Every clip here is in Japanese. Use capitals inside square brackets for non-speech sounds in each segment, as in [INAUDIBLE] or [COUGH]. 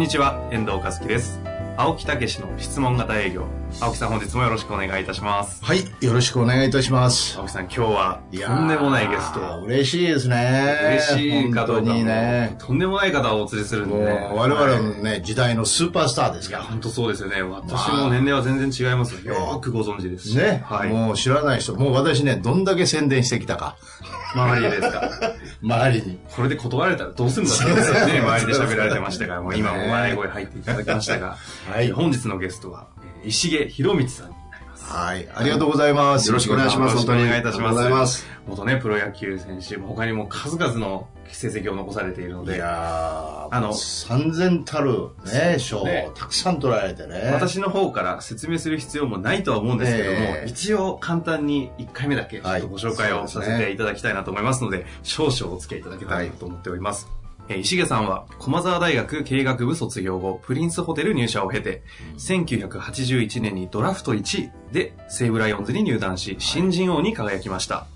んにちは、遠藤和樹です。青木武の質問型営業。青木さん本日もよろしくお願いいたします。はい、よろしくお願いいたします。青木さん今日はとんでもないゲストを。嬉しいですね。嬉しいかどね。とんでもない方をお連れするんでね。我々のはいね、時代のスーパースターですか本当そうですよね。私も年齢は全然違いますよ。よーくご存知ですし。ら。ね、はい。もう知らない人、もう私ね、どんだけ宣伝してきたか。周りですか？周りに。これで断られたらどうするんだってね。周りで喋られてましたから、もう今も笑い声入っていただきましたが。はい本日のゲストは、えー石毛博光さん。はい、ありがとうございます。よろしくお願いします。よろしくお願いいたしますます。元ね、プロ野球選手、他にも数々の成績を残されているので、いやー、あの三千たるね、賞ねをたくさん取られてね。私の方から説明する必要もないとは思うんですけども、ええ一応簡単に1回目だけちょっとご紹介をさせていただきたいなと思いますので、少々お付き合いいただけたらなと思っております。えー石毛さんは、駒沢大学経営学部卒業後、プリンスホテル入社を経て、1981年にドラフト1位で西武ライオンズに入団し、新人王に輝きました。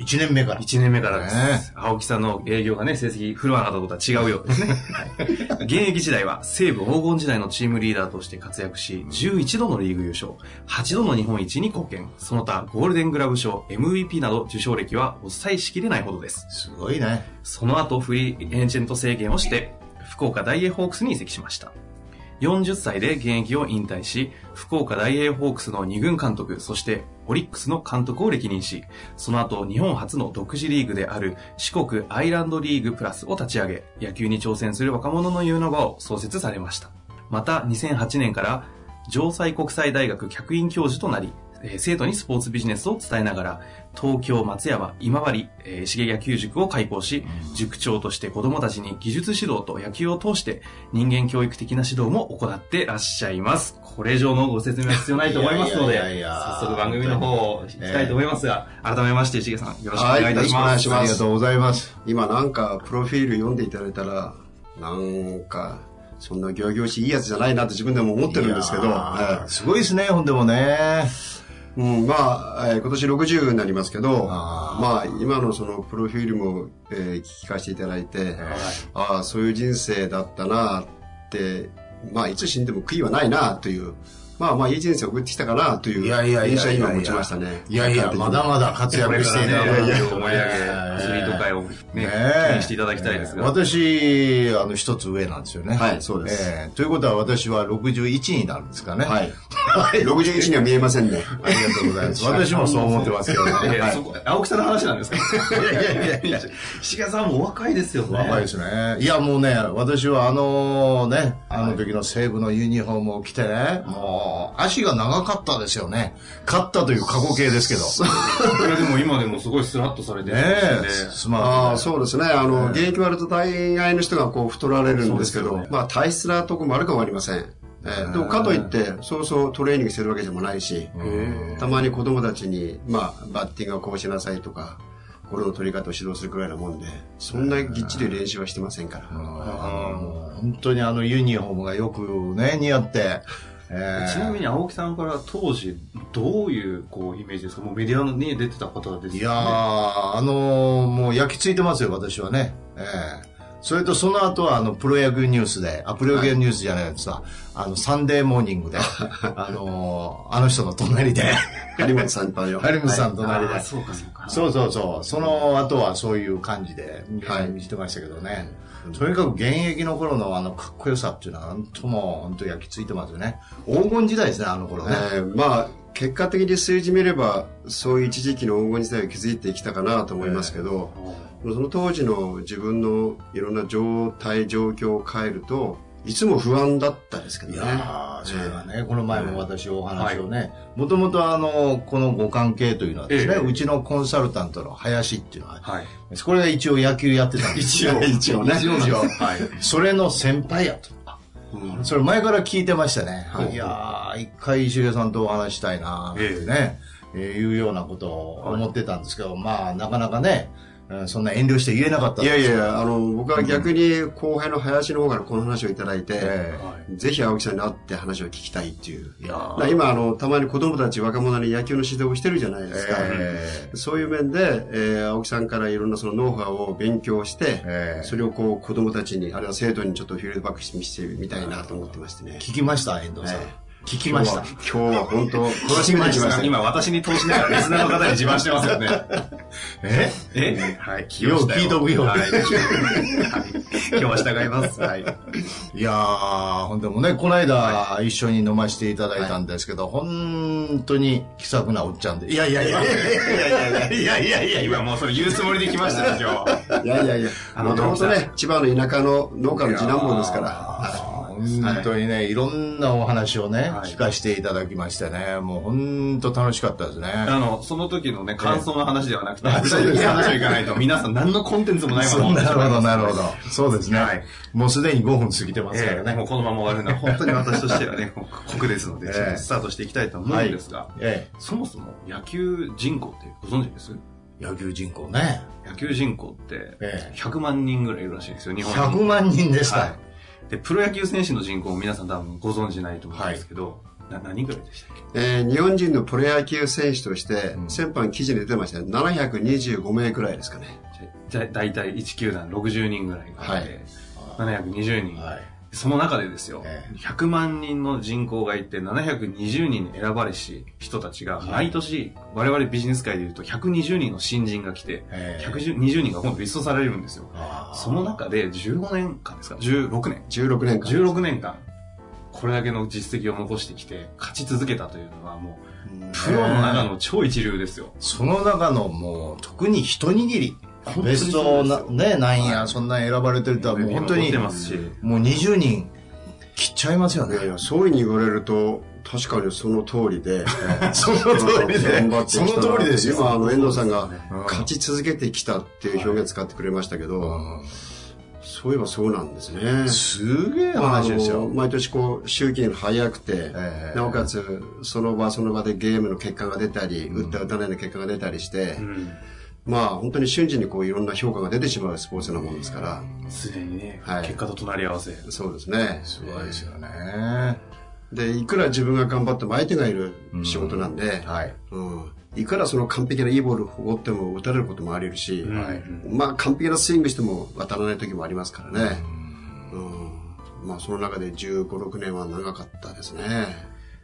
一年目から。1年目からです。ね青木さんの営業がね、成績振るわなかったことは違うようですね。[LAUGHS] はい、[LAUGHS] 現役時代は西武黄金時代のチームリーダーとして活躍し、11度のリーグ優勝、8度の日本一に貢献、その他ゴールデングラブ賞、MVP など受賞歴はお伝えしきれないほどです。すごいね。その後フリーエージェント制限をして、福岡大英ホークスに移籍しました。40歳で現役を引退し、福岡大英ホークスの2軍監督、そしてオリックスの監督を歴任し、その後日本初の独自リーグである四国アイランドリーグプラスを立ち上げ、野球に挑戦する若者の有の場を創設されました。また2008年から城西国際大学客員教授となり、生徒にスポーツビジネスを伝えながら、東京、松山、今治、えー、重野球塾を開校し、塾長として子供たちに技術指導と野球を通して人間教育的な指導も行ってらっしゃいます。これ以上のご説明は必要ないと思いますので、いやいやいや早速番組の方を行きたいと思いますが、改めまして、重さん、よろしくお願いいたします。ありがとうございます。今なんか、プロフィール読んでいただいたら、なんか、そんな行々しいいやつじゃないなって自分でも思ってるんですけど、はすごいですね、ほんでもね。いうん、まあ、えー今年60になりますけど、あー。まあ、今のそのプロフィールも、えー聞かせていただいて、ああ、そういう人生だったなって、まあ、いつ死んでも悔いはないなという、まあまあ、いい人生を送ってきたかなといういやいやいやいや印象を今持ちましたね。いやいや、まだまだ活躍していね、思い上げ、えアスリート界をね、ね気にしていただきたいですが。私、あの、一つ上なんですよね。はいそうですええということは私は61になるんですかね。はい。61には見えませんね。ありがとうございます。[LAUGHS] 私もそう思ってますけどね。青木さんの話なんですか？いやいやいやいや、さんもお若いですよね。若いですね。いや、もうね、私はあのね、あの時の西武のユニフォームを着てね、もう、足が長かったですよね。勝ったという過去形ですけど。いやでも今でもすごいスラッとされてるねんですよねえ、スマートああ、でそうですね。あの、現役割ると大概の人がこう太られるんですけど、ねまあ体質なとこもあるかもありません。えーでもかといって、そうそうトレーニングしてるわけでもないし、たまに子供たちに、まあ、バッティングはこうしなさいとか、ゴロの取り方を指導するくらいなもんで、そんなぎっちり練習はしてませんから。本当にあのユニフォームがよくね、似合って、えーちなみに青木さんから当時どういうこうイメージですか？もうメディアに出てた方ですよね。いやー、あのーもう焼き付いてますよ、私はね。ええそれとその後は、あの、プロ野球ニュースで、あ、プロ野球ニュースじゃないですか、あの、サンデーモーニングで、[LAUGHS] あのーあの人の隣で、[LAUGHS] 張本さんとよ。ハリムさんの隣で、そうかそうか。そうそうそう。その後はそういう感じで、はい見てましたけどね。とにかく現役の頃のあのかっこよさっていうのは、なんとも本当焼き付いてますよね。黄金時代ですね、あの頃ね。えーまあ、結果的に数字見れば、そういう一時期の黄金時代を築いてきたかなと思いますけど、その当時の自分のいろんな状態、状況を変えると、いつも不安だったですけどいね。やーそれがね、この前も私お話をね、もともとあの、このご関係というのはですね、ええうちのコンサルタントの林っていうのは、はい。これが一応野球やってたんです [LAUGHS] よ。[LAUGHS] 一応ね一応なんですはい。それの先輩やと。うんそれ前から聞いてましたね。はいいやー、一回石毛さんとお話したいなってね、えーいうようなことを思ってたんですけど、まあ、なかなかね、うんそんな遠慮して言えなかったんいやいや、あの、僕は逆に後輩の林の方からこの話をいただいて、えぜひ青木さんに会って話を聞きたいっていう。えい今、あの、たまに子供たち、若者に野球の指導をしてるじゃないですか。えそういう面で、えー青木さんからいろんなそのノウハウを勉強して、ええそれをこう子供たちに、あるいは生徒にちょっとフィードバックしてみたいなと思ってましてね。聞きました、遠藤さん。え聞きました。今日は本当、楽しみに来ました。今私に投資ながらリスナーの方に自慢してますよね。[LAUGHS] え？え？はい、聞よう聞いとくよはい。[LAUGHS] はい今日は従います。はい。いやー、ほんでもね、この間一緒に飲ませていただいたんですけど、本当に気さくなおっちゃんで。いやいやいやいやいやいやいやいや今もうそれ言うつもりで来ましたね、今日。いやいやいや、あのもともとね、千葉の田舎の農家の次男坊ですから。本当にね、いろんなお話をね、はい聞かせていただきましてね、もう本当楽しかったですね。あの、その時のね、感想の話ではなくて、ええ具体的な話はいかないと、皆さん何のコンテンツもないまま [LAUGHS] なるほど、なるほど。そうですね。はいもうすでに5分過ぎてますからね。ええもうこのまま終わるのは本当に私としてはね、[LAUGHS] 酷ですので、えスタートしていきたいと思うんですが、えそもそも野球人口ってご存知です？え、野球人口ね。野球人口ってええ100万人ぐらいいるらしいんですよ、日本に。100万人でした。はい。で、プロ野球選手の人口も皆さん多分ご存知ないと思うんですけど、な何ぐらいでしたっけ？えー日本人のプロ野球選手として、うん先般記事に出てましたね725名くらいですかね。じゃ、だいたい1球団60人ぐらいがいて、720人。はい。その中でですよ、ええ100万人の人口がいて、720人に選ばれし人たちが、毎年、我々ビジネス界でいうと120人の新人が来て、ええ120人が今度リストされるんですよ。その中で15年間ですか ?16 年。16年間。16年間、これだけの実績を残してきて、勝ち続けたというのはもう、プロの中の超一流ですよ。その中のもう、特に一握り。ベストな、ね、なんや、そんなん選ばれてるとはもう本当にもう20人切っちゃいますよね。いやい。や、そういうふうに言われると、確かにその通りで、[LAUGHS] その通りで。その通りですよ。今、あの、遠藤さんがうん。勝ち続けてきたっていう表現使ってくれましたけど、うん。そういえばそうなんですね。すげえ話ですよ。の毎年こう、周期が早くて、ええ。なおかつ、その場その場でゲームの結果が出たり、打った打たないの結果が出たりして、うんまあ本当に瞬時にこういろんな評価が出てしまうスポーツなもんですから、すでにね、はい結果と隣り合わせ。そうですね。すごいですよね。で、いくら自分が頑張っても相手がいる仕事なんで、はい。うんいくらその完璧ないいボールを放っても打たれることもあり得るし、はいまあ完璧なスイングしても当たらない時もありますからね。うんまあその中で15、6年は長かったですね。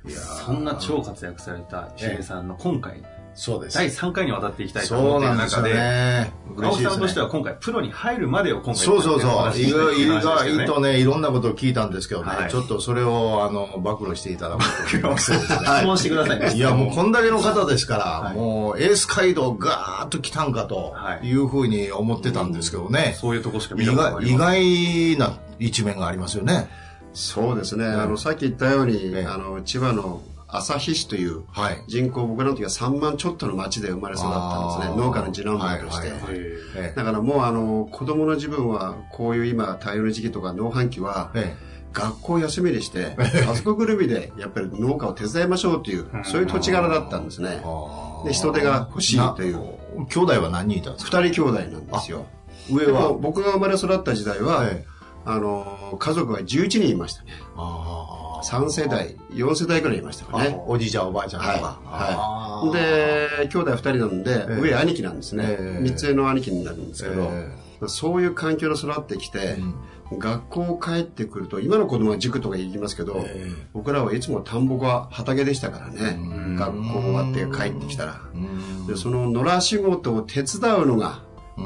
いやーそんな超活躍された石毛さんの今回、そうです。第3回にわたっていきたいとそう思っているなんでで、ね。青木さんとしてはは今回プロに入るまでを今回そうそうそう。意外とね、いろんなことを聞いたんですけどね、はいちょっとそれを、あの、暴露していただこうと思います。[LAUGHS] 質問してくださいね。いや、もうこんだけの方ですから、はいもうエース街道ガーッと来たんかとはいいうふうに思ってたんですけどね。そういうとこしか見意たことない。外意外な一面がありますよね。そうですね。あの、さっき言ったように、ええあの、千葉の旭市というはい。人口、僕らの時は3万ちょっとの町で生まれ育ったんですね。農家の次男坊として。はいはいええだからもうあの、子供の自分は、こういう今、大量の時期とか農繁期は、え学校休みにして、家族ぐるみでやっぱり農家を手伝いましょうという、そういう土地柄だったんですね。で人手が欲しいというな兄弟は何人いたんですか？二人兄弟なんですよ。上は？僕が生まれ育った時代は、ええあの、家族は11人いましたね。あ3世代、4世代くらいいましたかあね。おじいちゃんおばあちゃんとか。はいで、兄弟2人なんで、ええ上兄貴なんですね。ええ三つ上の兄貴になるんですけど、えそういう環境で育ってきて、学校帰ってくると、今の子供は塾とか行きますけど、ええ僕らはいつも田んぼが畑でしたからね。ん学校終わって帰ってきたら。うんで、その野良仕事を手伝うのが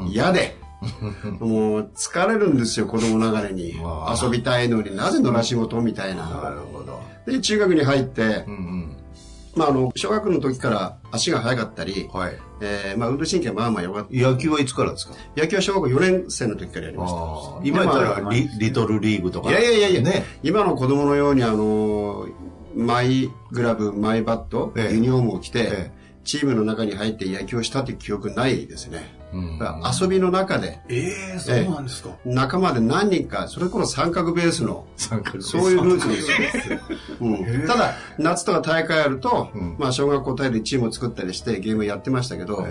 嫌で、[LAUGHS] もう疲れるんですよ、子供ながらに遊びたいのになぜ野良仕事みたいなな。るほど。で、中学に入ってう、んまあ、あの、小学の時から足が速かったり、はい。えーまあ、運動神経はまあまあ良かった。野球はいつからですか？野球は小学校4年生の時からやりました。今やったらリリトルリーグとか。いやいやいやいや、ね。今の子供のように、あの、マイグラブ、マイバット、ええユニフォームを着て、えチームの中に入って野球をしたという記憶ないですね。遊びの中で、ええそうなん。ですか。仲間で何人か、それこそ三角ベースの、そういうルーツです。ただ、夏とか大会あると、まあ、小学校大会でチームを作ったりしてゲームやってましたけど、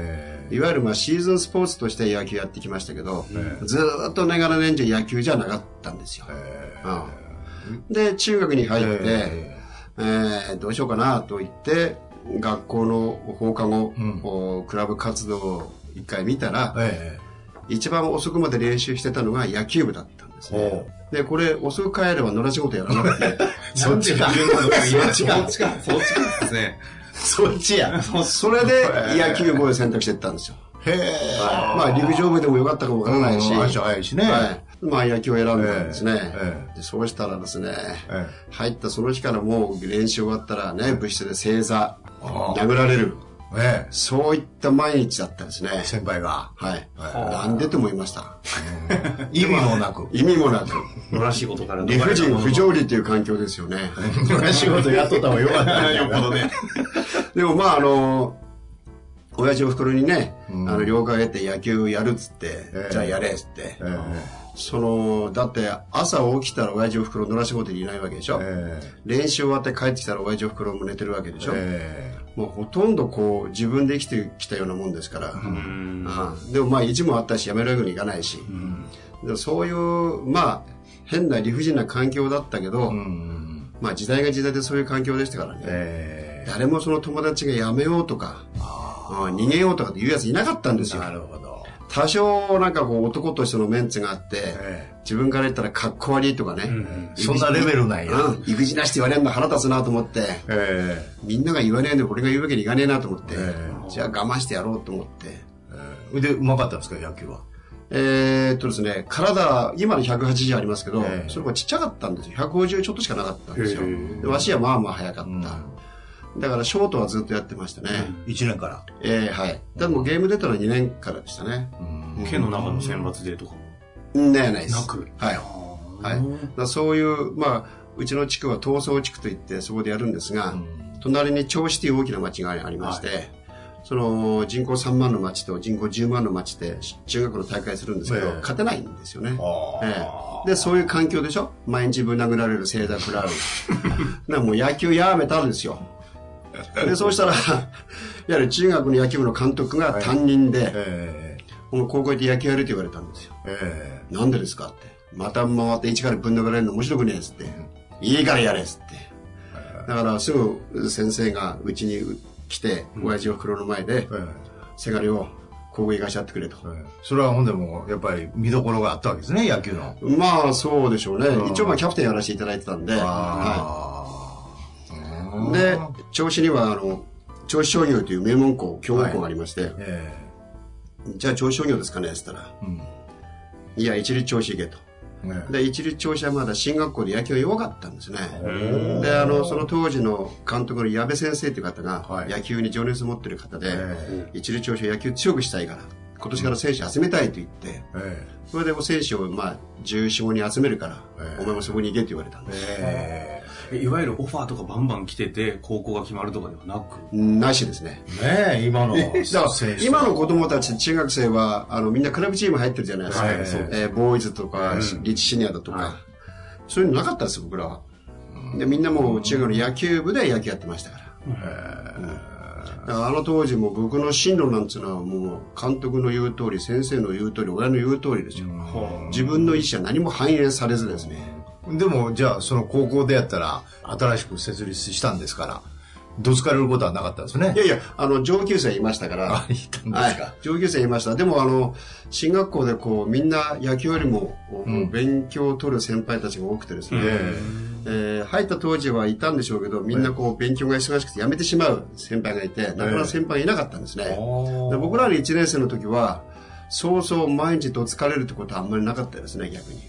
いわゆるまあシーズンスポーツとして野球やってきましたけど、ずっと年がら年中野球じゃなかったん。ですよ。で、中学に入って、ええどうしようかなと言って、学校の放課後、うん。クラブ活動を一回見たら、え一番遅くまで練習してたのが野球部だったんですね。で、これ、遅く帰れば野良仕事やらなくて、[LAUGHS] そっちか。そっちか。そっちか。そっちかですね。そっちや。それで野球部を選択していったんですよ。へえ。まあ、陸上部でもよかったかもわからないし、早いしね。はい。まあ、野球を選んだんですね。ええでそうしたらですね、え入ったその日からもう練習終わったらね、部室で正座、殴られる。ええ。そういった毎日だったんですね。先輩が。はい。なんでと思いました？意味もなく。[LAUGHS] 意味もなく。野良仕事から理不尽、不常。条理という環境ですよね。[LAUGHS] 仕事やっとった方がよかった。よっぽどね。でもまああの、親父お袋にね、うんあの、了解を得て野球やるっつって、ええじゃあやれっつって。えその、だって朝起きたら親父お袋野良仕事にいないわけでしょ。え練習終わって帰ってきたら親父お袋も寝てるわけでしょ。えもうほとんどこう自分で生きてきたようなもんですから。うん。ああでもまあ意地もあったしやめるわけにいかないし。でもそういう、まあ変な理不尽な環境だったけど、うん。まあ時代が時代でそういう環境でしたからね。え誰もその友達が辞めようとか、うん逃げようとかっていうやついなかったんですえ。よ。なるほど。多少なんかこう男としてのメンツがあって、え自分から言ったらかっこ悪いとかね、え。そんなレベルなんや。うん、意地なしって言われるの腹立つなと思って、えみんなが言わねえで俺が言うわけにいかねえなと思って、えじゃあ我慢してやろうと思って。え。で、うまかったんですか、野球は？えー、っとですね、体、今の180ありますけど、ええそれもちっちゃかったんですよ。150ちょっとしかなかったんですよ。で足はまあまあ速かった。うんだからショートはずっとやってましたね。一年から。えー、はい。でもゲーム出たのは2年からでしたね。うん県の中の選抜でとかも。うんねないです。なくはい。はい。だそういう、まあ、うちの地区は東総地区といってそこでやるんですが、隣に銚子という大きな町がありまして、その人口3万の町と人口10万の町で中学の大会するんですけど、ええ勝てないんですよね。あええで、そういう環境でしょ？毎日ぶん殴られる、正座食らう。[LAUGHS] なもう野球やめたんですよ。[LAUGHS] で、そうしたら、[LAUGHS] やはり中学の野球部の監督が担任で、えもう高校行って野球やるって言われたんですよ。ええなんでですかって。また回って一からぶん殴られるの面白くねえっつって。いいからやれっつって。だからすぐ先生がうちに来て、親父お袋の前で、ええせがれを高校行かしちゃってくれと。ええそれはほんでも、やっぱり見どころがあったわけですね、野球の。まあそうでしょうねうん。一応まあキャプテンやらせていただいてたんで、はあ。で、銚子にはあの、銚子商業という名門校、強豪校がありまして、えじゃあ銚子商業ですかねって言ったら、えうん。いや、一律銚子行けと。ねで、一律銚子はまだ進学校で野球が弱かったんですね。で、あの、その当時の監督の矢部先生という方が、はい。野球に情熱を持ってる方で、え一律調子野球強くしたいから、今年から選手集めたいと言って、えそれでもう選手をまあ、14、5人集めるから、ええ。お前もそこに行けって言われたんです。ええいわゆるオファーとかバンバン来てて、高校が決まるとかではなく？なしですね。えねえ、今の今の子供たち、中学生は、あの、みんなクラブチーム入ってるじゃないですか。はいえーボーイズとか、リッチシニアだとか、はいそういうのなかったです、僕らは。でみんなもう中学の野球部で野球やってましたから。うんだからあの当時も僕の進路なんていうのはもう監督の言う通り、先生の言う通り、親の言う通りですよ。自分の意思は何も反映されずですね。でも、じゃあ、その高校でやったら、新しく設立したんですから、どつかれることはなかったですねい。やいや、あの、上級生いましたから。あいたんですかはい。上級生いました。でも、あの、進学校でこう、みんな野球よりも、ん勉強を取る先輩たちが多くてですね、ええー入った当時はいたんでしょうけど、みんなこう、勉強が忙しくて辞めてしまう先輩がいて、なかなか先輩がいなかったんですね。で僕らの1年生の時は、そうそう毎日と疲れるってことはあんまりなかったですね、逆に。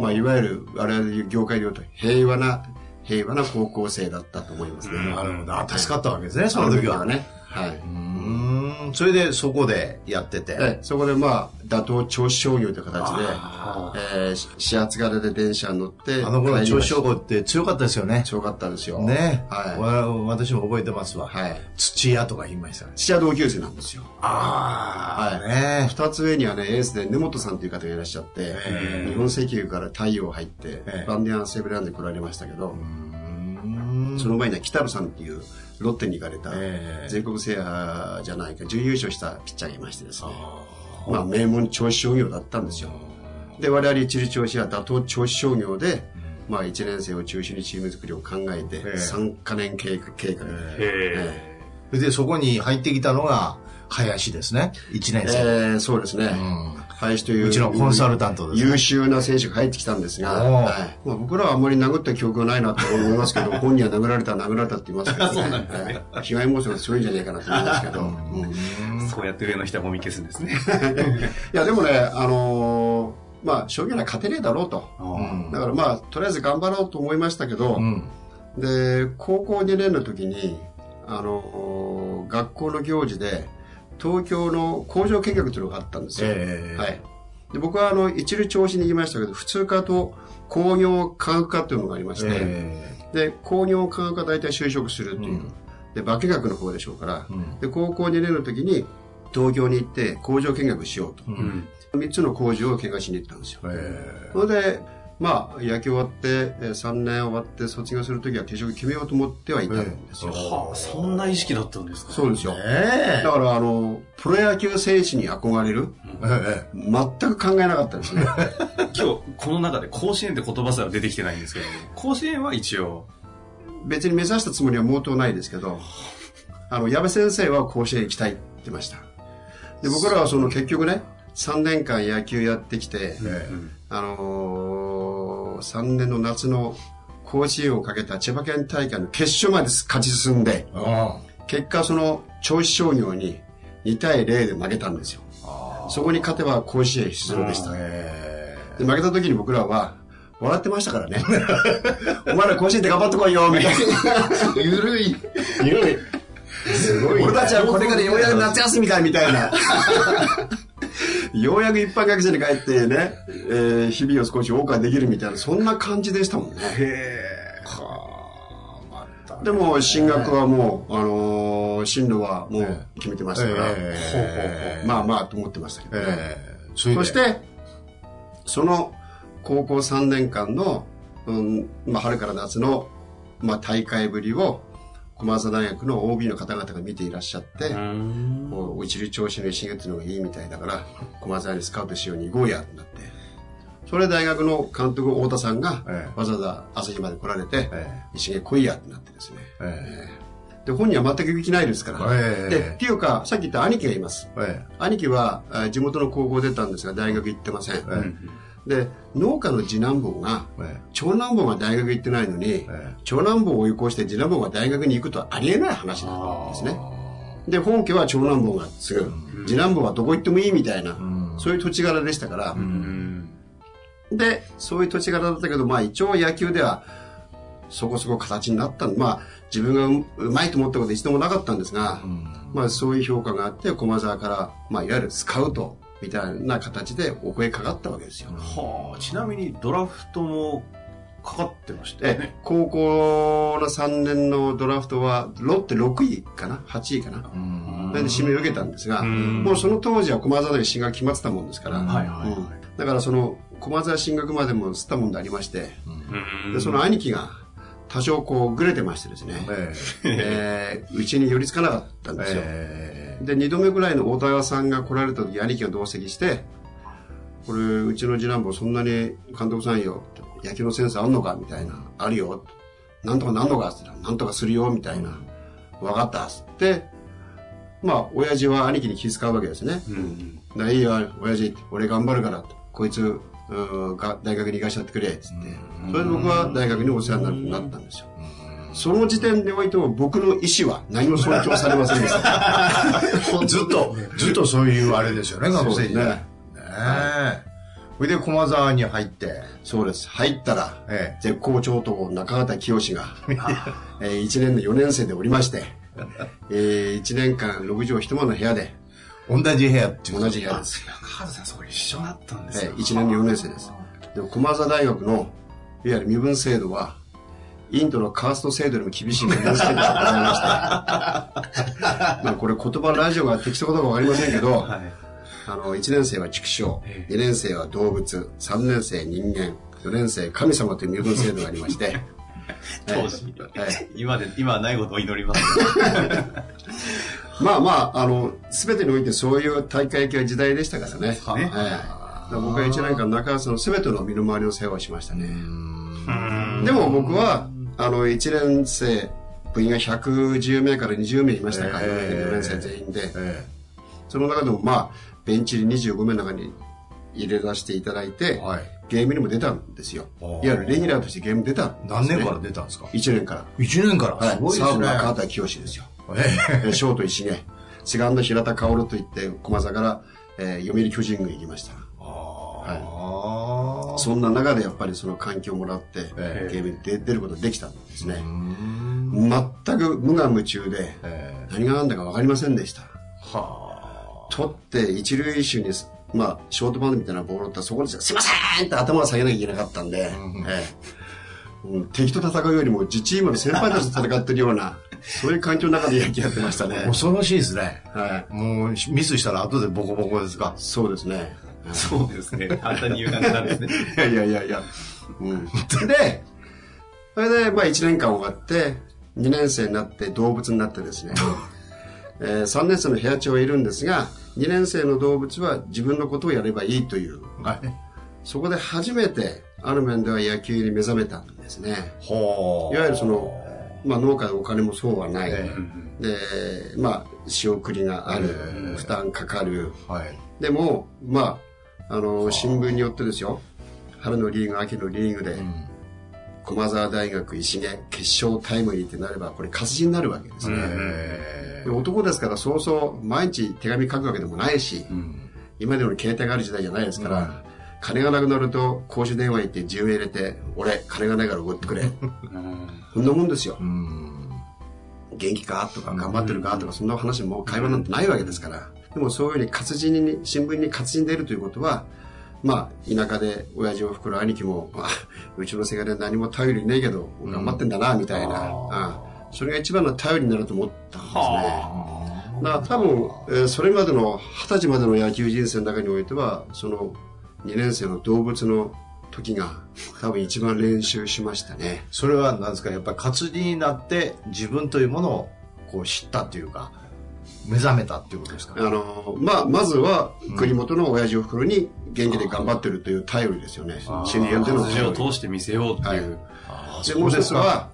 まあ、いわゆる、あれ、業界で言うと、平和な平和な高校生だったと思いますね。なるほど。あ助かったわけですね、その時は。ね。はい。うん。それでそこでやってて。で、そこでまあ、打倒銚子商業という形で、えー、始発柄で電車に乗って、あの頃、調子商が法って強かったですよね。強かったですよ。ね。はいわ私も覚えてますわ。はい。土屋とか言いましたね。父は同級生なんですよ。ああ、はいね。二つ上にはね、エースで根本さんという方がいらっしゃって、ええ日本石油から太陽入って、ええバンディアンセーブランドに来られましたけど、うんその前には北野さんっていうロッテに行かれた、ええ。全国制覇じゃないか、準優勝したピッチャーがいましてですね、まあ名門銚子商業だったんですよ。で、我々一流銚子は打倒銚子商業で、まあ1年生を中心にチーム作りを考えて、ええ。3カ年計画計画で、へそれで、そこに入ってきたのが、林ですね。1年え生。ーそうですね。ん林という。うちのコンサルタントですね優秀な選手が入ってきたんですが、はいまあ、僕らはあんまり殴った記憶がないなと思いますけど、[LAUGHS] 本人は殴られた、殴られたって言いますけど、ね、[LAUGHS] そうなんですね。被害妄想が強いんじゃないかなと思いますけど。[LAUGHS] う。そうやって上の人はもみ消すんですね。いや、でもね、あのーまあ、将棋なら勝てねえだろうと。だからまあ、とりあえず頑張ろうと思いましたけど、うん。で、高校2年の時に、あのー学校の行事で、東京の工場見学というのがあったんですよ。ええはい。で僕はあの、一流調子に行きましたけど、普通科と工業科学科というのがありまして、えで、工業科学科大体就職するという、で、化学の方でしょうから、んで、高校2年の時に東京に行って工場見学しようと。うん。3つの工場を見学しに行ったんですよ。えそれで、まあ、野球終わって、えー3年終わって卒業するときは定職決めようと思ってはいたんですよ。はあ、そんな意識だったんですか？そうですよ。えだから、あの、プロ野球選手に憧れるええ全く考えなかったですね。[LAUGHS] 今日、この中で甲子園って言葉すら出てきてないんですけど、甲子園は一応、別に目指したつもりは毛頭ないですけど、あの、矢部先生は甲子園行きたいって言ってました。で、僕らはその結局ね、3年間野球やってきて、えあのー、3年の夏の甲子園をかけた千葉県大会の決勝まで勝ち進んで、あ結果その銚子商業に2対0で負けたんですよ。そこに勝てば甲子園出場でした。えで負けた時に僕らは、笑ってましたからね。[LAUGHS] お前ら甲子園で頑張ってこいよみたいな。え [LAUGHS] ゆるい。ゆるい。すごいね。俺たちはこれからようやく夏休みかみたいな。ようやく一般学生に帰ってね、えー日々を少し謳歌できるみたいな、そんな感じでしたもんね。はあ、また。でも、進学はもう、あのー進路はもう決めてましたから、ええ。まあまあと思ってましたけどね。ええ。そそして、その高校3年間の、うんまあ、春から夏の、まあ、大会ぶりを、駒澤大学の OB の方々が見ていらっしゃって、うん。もう一流調子の石毛っていうのがいいみたいだから、駒澤にスカウトしように行こうやってなって、それで大学の監督太田さんが、ええわざわざ朝日まで来られて、え石毛来いやってなってですね。えで、本人は全く行く気ないですから。ええで、っていうか、さっき言った兄貴がいます。え兄貴はあ地元の高校出たんですが大学行ってません、えで農家の次男坊がえ長男坊が大学行ってないのに、え長男坊を追い越して次男坊が大学に行くとはありえない話なんですね。で本家は長男坊が継ぐ、次男坊はどこ行ってもいいみたいな、ん。そういう土地柄でしたから、うん。でそういう土地柄だったけどまあ一応野球ではそこそこ形になった。まあ自分がううまいと思ったこと一度もなかったんですが、まあそういう評価があって、駒沢から、まあいわゆるスカウトみたいな形でお声かかったわけですよ。はあ、ちなみにドラフトもかかってましたね。、高校の3年のドラフトは、ロッテ6位かな ?8 位かな？それで指名を受けたんですが、ん。もうその当時は駒沢で進学決まってたもんですから、はいはいはい。うん。だからその駒沢進学までも吸ったもんでありまして、うん。でその兄貴が多少こうぐれてましてですね、ええ。ーうちに寄りつかなかったんですよ。えで、二度目ぐらいの大田さんが来られた時、兄貴が同席して、これ、うちの次男坊そんなに監督さんよ、野球のセンスあんのかみたいな。あるよ。なんとかなんのかってなんとかするよ、みたいな。わかったっつって、まあ、親父は兄貴に気遣うわけですね。うん。だいいよ、親父、俺頑張るから、とこいつ、うーが大学に行かしちゃってくれ、つって。それで僕は大学にお世話にななったんですよ。その時点においても僕の意思は何も尊重されませんでした。[LAUGHS] ずっと、ずっとそういうあれですよね、学生時代。ねねえ。それで駒沢に入って、そうです。入ったら、え絶好調と中畑清が、[LAUGHS] えー、1年の4年生でおりまして、えー、1年間6畳一間の部屋で、え、同じ部屋っていう同じ部屋です。中畑さん、そこ一緒だったんですえー、よ。1年の4年生です。でも駒沢大学の、いわゆる身分制度は、インドのカースト制度よりも厳しい [LAUGHS] これ言葉ラジオが適当かどうかわかりませんけど、はい。あの、1年生は畜生、え2年生は動物、3年生人間、4年生神様という身分制度がありまして、[LAUGHS] 当時ええ今で、今はないことを祈ります。[LAUGHS] まあまあ、あの、すべてにおいてそういう大会系時代でしたからね。ねええだから僕は1年間中川さんのすべての身の回りの世話をしましたね。でも僕は、あの、1年生、部員が110名から20名いましたから、ええ4年生全員で。えその中でもまあ、ベンチに25名の中に入れさせていただいて、えはい。ゲームにも出たんですよ。いわゆるレギュラーとしてゲーム出たんです、ね。何年から出たんですか ?1 年から。?1 年から？はい。すごいですね。サーブ中畑清ですよ。ええーショート石毛。セカンド平田薫といって、駒沢から、えー読売巨人軍に行きました。ああ。そんな中でやっぱりその環境をもらって、えゲームに出出ることができたんですね。うん全く無我夢中で、え何が何だか分かりませんでした。えは取って一塁手に、まあ、ショートバウンドみたいなボールを打ったらそこですいませんって頭を下げなきゃいけなかったんで、んええうん敵と戦うよりも自チームの先輩たちと戦ってるような、そういう環境の中で野球やってましたねあ。。恐ろしいですね。はい。もうミスしたら後でボコボコですか。そうですね。そうですね。簡単に言う感じなんですね。[LAUGHS] いやいやいやいや。うん。で、それで、まあ1年間終わって、2年生になって動物になってですね、[LAUGHS] えー、3年生の部屋長はいるんですが、2年生の動物は自分のことをやればいいという、はい。そこで初めて、ある面では野球に目覚めたんですね。ほいわゆるその、まあ農家でお金もそうはない。えで、まあ仕送りがある、ええ負担かかる。はい。でも、まあ、あの、新聞によってですよ、春のリーグ、秋のリーグで、うん。駒沢大学石毛決勝タイムリーってなれば、これ活字になるわけですね。えで男ですから、そうそう毎日手紙書くわけでもないし、うん。今でも携帯がある時代じゃないですから、うん。金がなくなると公衆電話行って10円入れて、俺、金がないから送ってくれ。そんなもんですよ。う。ん。元気か？とか、頑張ってるか？とか、そんな話も会話なんてないわけですから。でもそういうふうに活字に、新聞に活字に出るということは、まあ、田舎で親父お袋兄貴も、あ [LAUGHS] うちのせがれは何も頼りねえけど、頑張ってんだな、みたいな、うんそれが一番の頼りになると思ったんですね。だから多分、えーそれまでの、二十歳までの野球人生の中においては、その、2年生の動物の時が、多分一番練習しましたね。それは何ですかやっぱり活字になって自分というものをこう知ったっていうか、目覚めたっていうことですかあの、まあ、まずは、国元の親父お袋に元気で頑張ってるという頼りですよね。新聞での頼り。通して見せようっていう。で、もう一つは、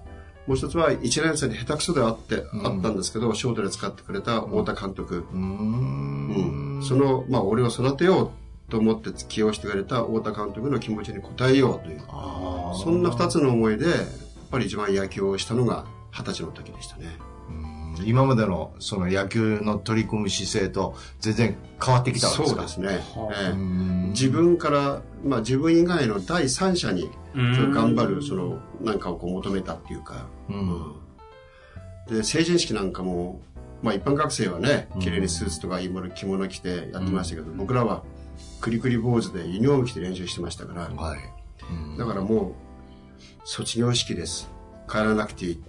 もう一つは、1年生で下手くそであって、あったんですけど、ショートで使ってくれた太田監督。うーうんん。その、まあ、俺を育てようと思って起用してくれた太田監督の気持ちに応えようという。そんな二つの思いで、やっぱり一番野球をしたのが二十歳の時でしたね。うん今までのその野球の取り組む姿勢と全然変わってきたわけですか？そうですね。ええ。うん自分から、まあ自分以外の第三者にうん。頑張る、その、なんかをこう求めたっていうか、うん。で、成人式なんかも、まあ一般学生はね、綺麗にスーツとかいいもの着物着てやってましたけど、僕らはクリクリ坊主でユニフォーム着て練習してましたから、はい。うん。だからもう、卒業式です。帰らなくていい。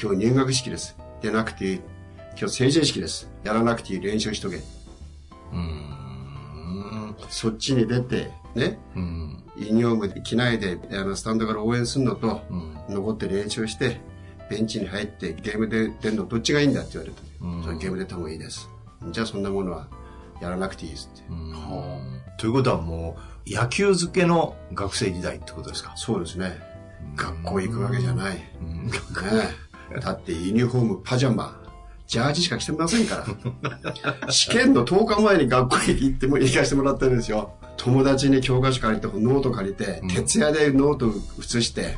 今日入学式です。出なくていい。今日成人式です。やらなくていい。練習しとけ。うんそっちに出て、ね、うんユニフォームで着ないで、あの、スタンドから応援するのと、うん残って練習して、ベンチに入ってゲームで出るのどっちがいいんだって言われた。うんそれゲーム出た方がいいです。じゃあそんなものはやらなくていいですって。ということはもう野球漬けの学生時代ってことですか？そうですね。学校行くわけじゃない。ねうんえだってユニフォーム、パジャマ、ジャージしか着てませんから。[LAUGHS] 試験の10日前に学校に行っても行かせてもらってるんですよ。友達に教科書借りて、ノート借りて、徹夜でノート写して、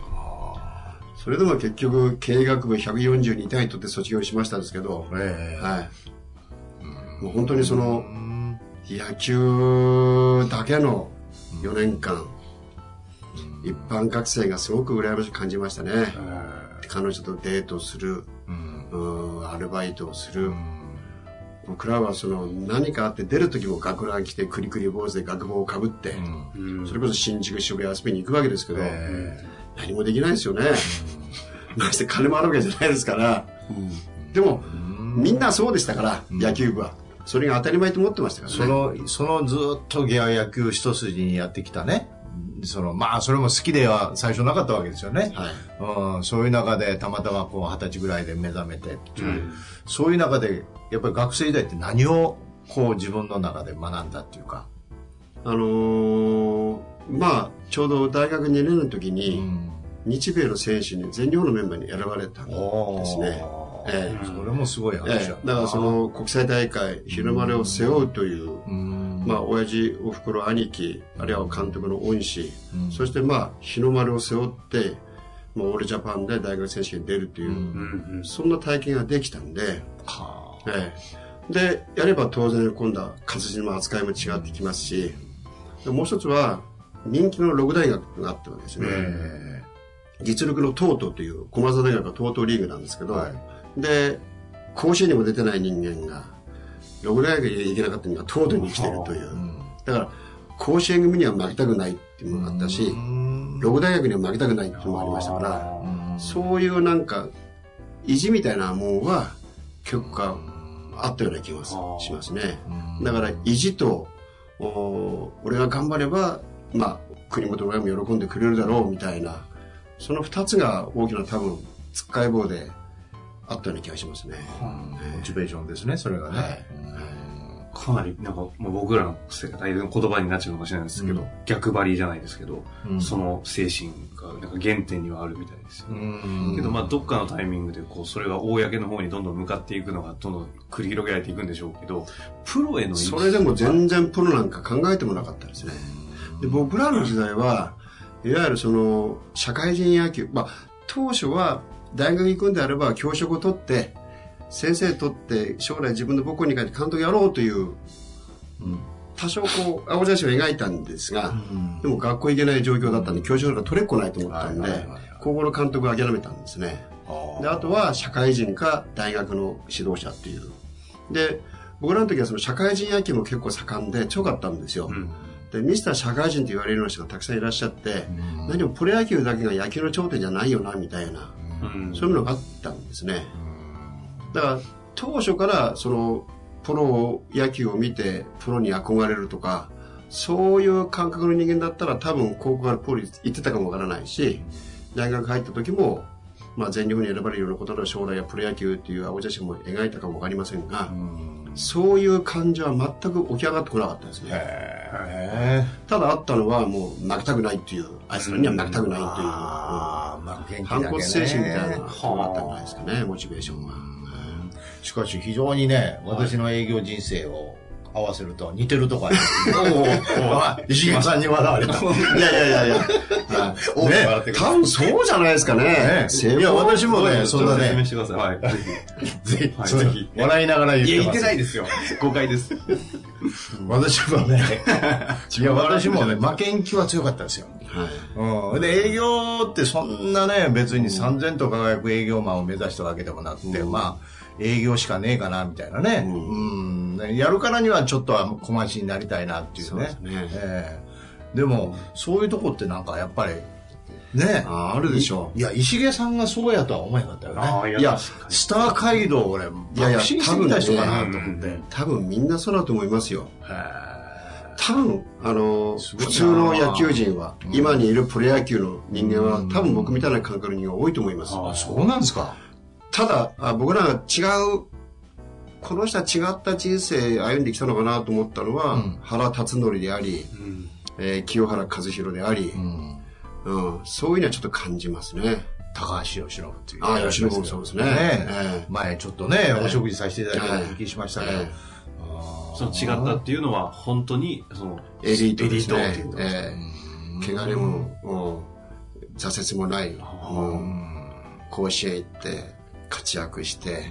それでも結局、経営学部142単位取って卒業しましたんですけど、ええはい。もう本当にそのう、ん野球だけの4年間、一般学生がすごく羨ましく感じましたね。彼女とデートする、うんアルバイトをする。僕らはその何かあって出る時も学ラン着てクリクリ坊主で学帽をかぶって、それこそ新宿渋谷遊びに行くわけですけど、何もできないですよね。まして金もあるわけじゃないですから。でも、みんなそうでしたから、野球部は。それが当たり前と思ってましたからね。その、そのずっとギア野球一筋にやってきたね。その、まあ、それも好きでは最初なかったわけですよね。はい。うん、そういう中でたまたまこう二十歳ぐらいで目覚めてっていう、そういう中でやっぱり学生時代って何をこう自分の中で学んだっていうか、あのーまあ、ちょうど大学2年の時に、日米の選手に全日本のメンバーに選ばれたんですね。ええ。それもすごい話ええ。だからその国際大会、日の丸を背負うという、うんまあ、親父、おふくろ、兄貴、あるいは監督の恩師、そしてまあ、日の丸を背負って、まあ、オールジャパンで大学選手権に出るという、そんな体験ができたんで、はええ。で、やれば当然今度は活字の扱いも違ってきますし、でもう一つは、人気の六大学があったわけですね。え実力のトートという、駒澤大学はトートリーグなんですけど、はい。で、甲子園にも出てない人間が、六大学に行けなかったのがトートに生きてるという。だから、甲子園組には負けたくないっていうのがあったし、六大学には負けたくないっていうのもありましたから、そういうなんか、意地みたいなもんは、結構あったような気がしますね。だから、意地と、お俺が頑張れば、まあ、国本親も喜んでくれるだろうみたいな、その二つが大きな多分、つっかい棒であったような気がしますね。モチベーションですねそれがね、はいかなり、なんか、もう僕らの世代の言葉になっちゃうかもしれないですけど、逆張りじゃないですけど、その精神が、なんか原点にはあるみたいですよ。うんけど、まあ、どっかのタイミングで、こう、それが公の方にどんどん向かっていくのが、どんどん繰り広げられていくんでしょうけど、プロへの意識それでも全然プロなんか考えてもなかったですね。で僕らの時代は、いわゆるその、社会人野球、まあ、当初は大学行くんであれば教職を取って、先生取って将来自分の母校に帰って監督やろうという、多少こう、[LAUGHS] 青写真を描いたんですが、でも学校行けない状況だったんで、教職が取れっこないと思ったんで高校の監督を諦めたんですね。で、あとは社会人か大学の指導者っていう。で、僕らの時はその社会人野球も結構盛んで強かったんですよ。で、ミスター社会人と言われるような人がたくさんいらっしゃって、何もプロ野球だけが野球の頂点じゃないよな、みたいな、うんそういうのがあったんですね。だから、当初からその、プロ野球を見て、プロに憧れるとか、そういう感覚の人間だったら多分高校からプロに行ってたかもわからないし、大学入った時も、まあ全日本に選ばれるようなことの将来やプロ野球っていう青写真も描いたかもわかりませんが、そういう感じは全く起き上がってこなかったですね。へただあったのはもう負けたくないっていう、あいつらには負けたくないという、ああまあ元気だけね反骨精神みたいなのがあったんじゃないですかね、モチベーションは。しかし非常にね、私の営業人生を合わせると似てるとこあります。[LAUGHS] 石山さんに笑われた。[LAUGHS] いやいやいやいや。大きく笑ってくる多分そうじゃないですかね。いや、私もね、そんなね、説明してください。はい。ぜひ。ぜひ、ぜひ笑いながら言っいや、てます。言ってないですよ。誤解です。私もね、[LAUGHS] いや、私もね、負けん気は強かったですよ。はい。うん。で、営業ってそんなね、別に3000と輝く営業マンを目指したわけでもなくて、まあ、営業しかねえかな、みたいなね。うん。ねやるからにはちょっとは小増しになりたいなっていうね。そうですねええでも、そういうとこってなんかやっぱり、ねああるでしょいや、石毛さんがそうやとは思えなかったよね。ああ、いいやスター街道俺、いやいや爆心してきた人かなと思って。う。多分みんなそうだと思いますよ。へ多分、あの、普通の野球人は、今にいるプロ野球の人間は、多分僕みたいな感覚の人間が多いと思います。えそうなんですか。ただあ、僕らが違う、この人は違った人生歩んできたのかなと思ったのは、うん。原辰徳であり、えー清原和博であり、うん。うん、そういうのはちょっと感じますね。高橋由伸っていう。ああ、吉野もそうですね。ねえ。え前ちょっとね、お食事させていただいたお聞きしましたけど。えー。その違ったっていうのは、本当に、その、エリートですね。エリートっていうええ。怪我でも、うん挫折もない、うん甲子園行って活躍して、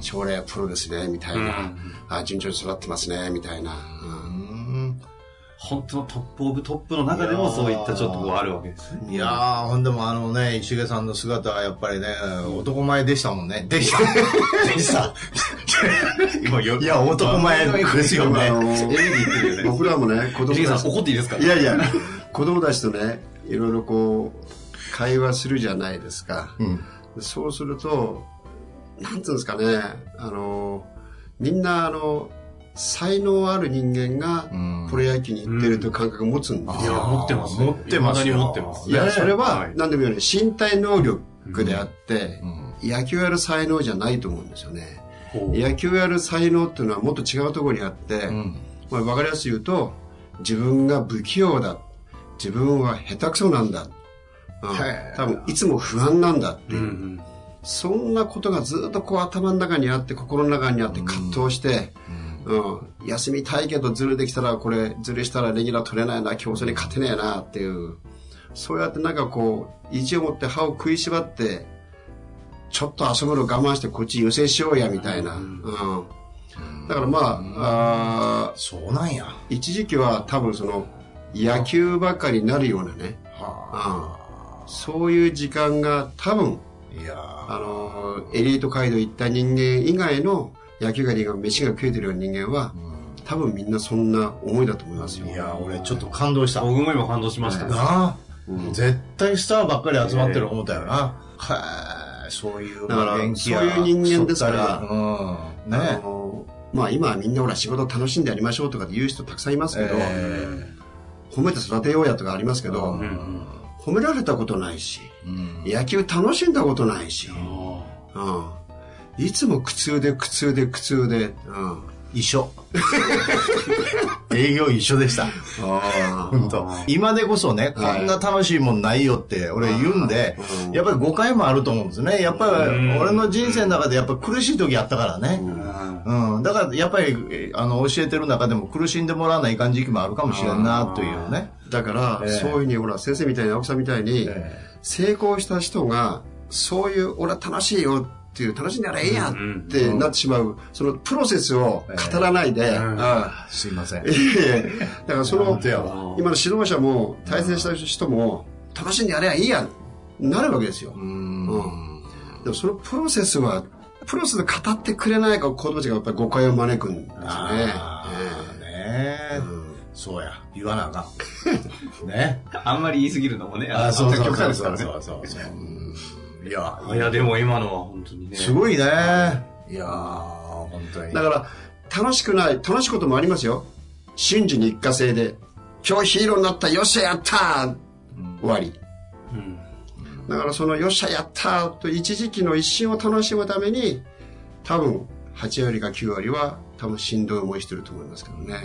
将来はプロですね、みたいな。あ順調に育ってますね、みたいな。本当のトップオブトップの中でもそういったちょっとこうあるわけですね。いやー、ほんでもあのね、石毛さんの姿はやっぱりね、男前でしたもんね。でした。でした。今よいや、男前ですよね。僕らもね、子供たち怒っていいですか？いやいや、子供たちとね、いろいろこう、会話するじゃないですか。うん。そうすると、なんつうんですかね、あの、みんな、あの、才能ある人間がうんプロ野球に行ってるという感覚を持つんですよ。いや、持ってますね。持ってます持ってます。いや、ねそれははい、何でも言うように身体能力であって、うん野球やる才能じゃないと思うんですよね。野球やる才能っていうのはもっと違うところにあって、うん。まあ、分かりやすく言うと、自分が不器用だ。自分は下手くそなんだ。うん多分、いつも不安なんだっていうう。んそんなことがずっとこう頭の中にあって、心の中にあって葛藤して、うん。休みたいけどずるできたら、これ、ずるしたらレギュラー取れないな、競争に勝てねえなっていう。そうやってなんかこう、意地を持って歯を食いしばって、ちょっと遊ぶの我慢してこっち優先しようや、みたいな。うん。だからまあ、あーそうなんや。一時期は多分その野球ばっかりになるようなね、はそういう時間が多分、あ。いやあの、エリート街道行った人間以外の野球界で飯が食えてるような人間は、多分みんなそんな思いだと思いますよ。いや、俺ちょっと感動した。僕も今感動しました。なあ、うん。絶対スターばっかり集まってる思ったよな。はい、そういう、だから元気やそういう人間ですから。うん。あねのまあ今はみんなほら仕事楽しんでやりましょうとかって言う人たくさんいますけど、え褒めて育てようやとかありますけど、褒められたことないし、うん野球楽しんだことないし、あ。うん、いつも苦痛で苦痛で苦痛で、うん、一緒。[LAUGHS] 営業一緒でした。あ本当今でこそね、こんな楽しいもんないよって俺言うんでう、んやっぱり誤解もあると思うんですね。やっぱり俺の人生の中でやっぱ苦しい時あったからね。うん。だからやっぱり、えあの、教えてる中でも苦しんでもらわないかん時期もあるかもしれんな、というね。だから、ええそういうふうにほら先生みたいに青木さんみたいに、え成功した人がそういう俺は楽しいよっていう楽しんだらええやんってなってしまう、そのプロセスを語らないで、ん。あすいません。だからその今の指導者も対戦した人も楽しんでやればいいやん。なるわけですよ、うん。でもそのプロセスはプロセスで語ってくれないから子供たちがやっぱり誤解を招くんですよね。ねえ。そうや。言わなあかん。[LAUGHS] ね。あんまり言い過ぎるのもね、あ、そうそう極そう端ですからね。そうそうそう。うんいや、いや、でも今のは本当にね。すごいね。いやー、本当に。だから、楽しくない、楽しいこともありますよ。瞬時に一過性で、今日ヒーローになった、よっしゃやったー終わり。うんだからそのよっしゃやったーと一時期の一瞬を楽しむために、多分、8割か9割は多分しんどい思いしてると思いますけどね。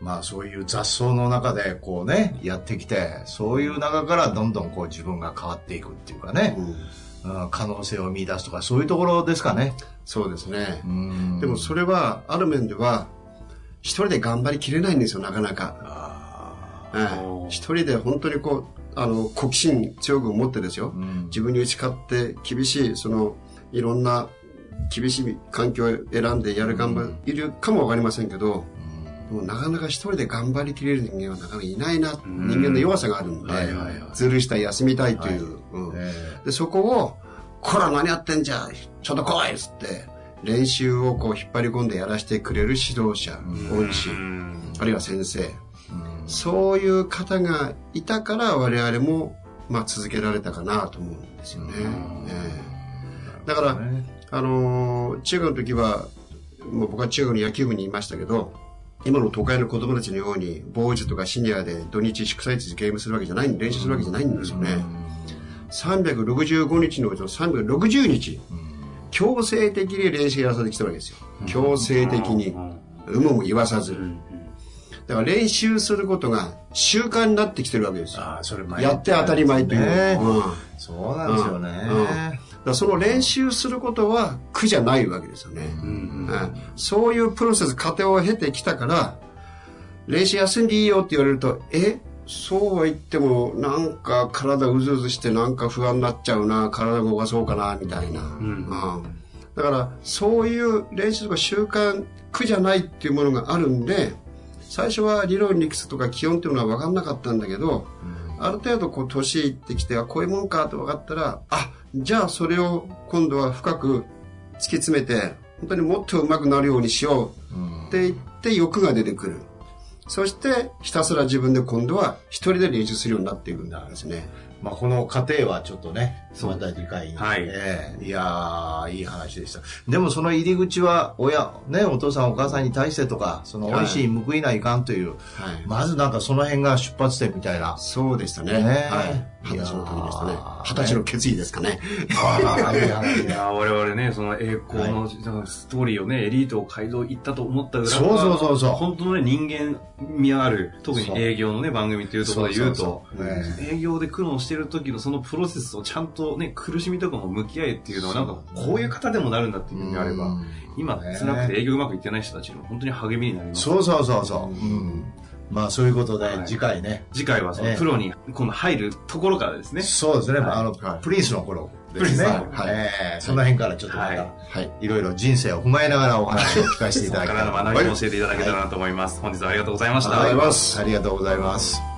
まあそういう雑草の中でこうね、やってきて、そういう中からどんどんこう自分が変わっていくっていうかね、うんうん可能性を見出すとか、そういうところですかね。そうですね。うんでもそれは、ある面では、一人で頑張りきれないんですよ、なかなか。一人で本当にこう、あの、好奇心強く持ってですよ。ーうん自分に打ち勝って厳しいそのいろんな厳しい環境を選んでやる頑張いるかもわかりませんけど、もうなかなか一人で頑張りきれる人間はなかなかいないな、人間の弱さがあるんで、はいはいはい。ずるしたい休みたいという、うんえでそこを「こら何やってんじゃちょっと来い!」っつって練習をこう引っ張り込んでやらせてくれる指導者、恩師、あるいは先生、そういう方がいたから我々も、まあ、続けられたかなと思うんですよね。ええ。だから、ねあのー中学の時は、もう僕は中学の野球部にいましたけど、今の都会の子供たちのように、坊主とかシニアで土日祝祭日ゲームするわけじゃない、練習するわけじゃないんですよね。365日のうちの360日、強制的に練習やらされてきたわけですよ。強制的に、有無も言わさず。だから練習することが習慣になってきてるわけですよ。やって当たり前という。ねうんそうなんですよね。らその練習することは苦じゃないわけですよね。うんそういうプロセス、過程を経てきたから、練習休んでいいよって言われると、え？そうは言っても、なんか体うずうずしてなんか不安になっちゃうな、体動かそうかな、みたいな。うんだから、そういう練習とか習慣、苦じゃないっていうものがあるんで、最初は理論理屈とか基本っていうのは分かんなかったんだけど、ある程度こう年いってきて、こういうもんかと分かったら、あ、じゃあそれを今度は深く突き詰めて、本当にもっと上手くなるようにしようって言って欲が出てくる。そしてひたすら自分で今度は一人で練習するようになっていくんですね。まあ、この過程はちょっとね、また次回に。はいええいやー、いい話でした。でもその入り口は、親、ね、お父さんお母さんに対してとか、その美味しい報いないかんという、はい。まずなんかその辺が出発点みたいな。そうでしたね。ねはい。二十歳の時でしたねいやー。二十歳の決意ですかね。[LAUGHS] ああ、いい話でいやー我々ね、その栄光の、ストーリーをね、エリートを街道行ったと思った裏そうそうそうそう本当のね、人間味ある、特に営業のね、番組っていうところで言うと、営業で苦労してる時のそのプロセスをちゃんとね、苦しみとかも向き合えっていうのは、なんか、こういう方でもなるんだっていうふうにあればうん、今、辛くて営業うまくいってない人たちの本当に励みになります。そうそうそうそう。うん。まあそういうことで、はい次回ね。次回はそのええプロに今度入るところからですね。そうですね。はいあの、はいプリンスの頃ですね。はいええその辺からちょっとまた、はいはい。いろいろ人生を踏まえながらお話を聞かせていただきたいからの学びを教えていただけたらなと思います。本日はありがとうございました。ありがとうございます。ありがとうございます。